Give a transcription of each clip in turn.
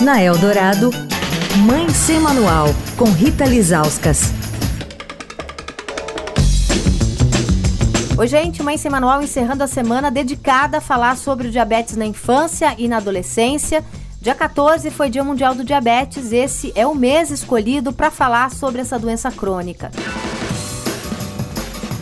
Na Eldorado, Mãe Sem Manual, com Rita Lizauskas. Oi, gente, Mãe Sem Manual encerrando a semana dedicada a falar sobre o diabetes na infância e na adolescência. Dia 14 foi Dia Mundial do Diabetes. Esse é o mês escolhido para falar sobre essa doença crônica.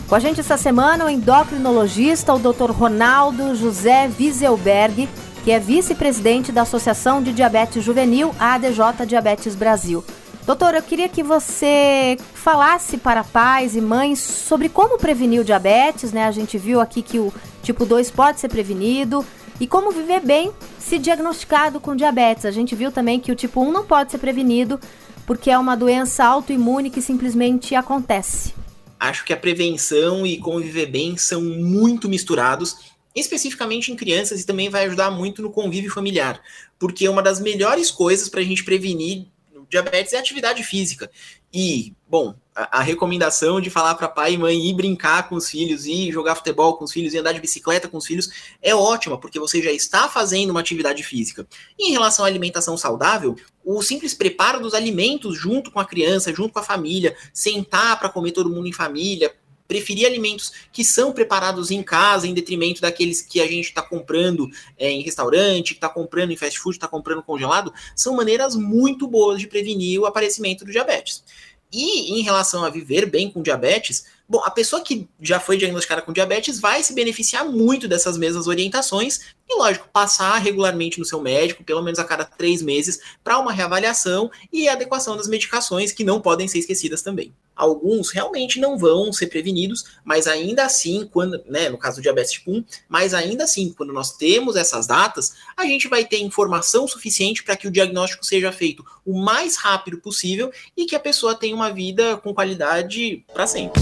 Com a gente essa semana o endocrinologista, o Dr. Ronaldo José Wieselberg, que é vice-presidente da Associação de Diabetes Juvenil, ADJ Diabetes Brasil. Doutor, eu queria que você falasse para pais e mães sobre como prevenir o diabetes, né? A gente viu aqui que o tipo 2 pode ser prevenido e como viver bem se diagnosticado com diabetes. A gente viu também que o tipo 1 não pode ser prevenido porque é uma doença autoimune que simplesmente acontece. Acho que a prevenção e como viver bem são muito misturados especificamente em crianças e também vai ajudar muito no convívio familiar, porque uma das melhores coisas para a gente prevenir diabetes é atividade física. E, bom, a, a recomendação de falar para pai e mãe ir brincar com os filhos, ir jogar futebol com os filhos, ir andar de bicicleta com os filhos é ótima, porque você já está fazendo uma atividade física. E em relação à alimentação saudável, o simples preparo dos alimentos junto com a criança, junto com a família, sentar para comer todo mundo em família, preferir alimentos que são preparados em casa, em detrimento daqueles que a gente está comprando é, em restaurante, está comprando em fast food, está comprando congelado, são maneiras muito boas de prevenir o aparecimento do diabetes. E em relação a viver bem com diabetes, bom, a pessoa que já foi diagnosticada com diabetes vai se beneficiar muito dessas mesmas orientações e, lógico, passar regularmente no seu médico, pelo menos a cada três meses, para uma reavaliação e adequação das medicações que não podem ser esquecidas também. Alguns realmente não vão ser prevenidos, mas ainda assim, quando, né, no caso do diabetes tipo 1, mas ainda assim, quando nós temos essas datas, a gente vai ter informação suficiente para que o diagnóstico seja feito o mais rápido possível e que a pessoa tenha uma vida com qualidade para sempre.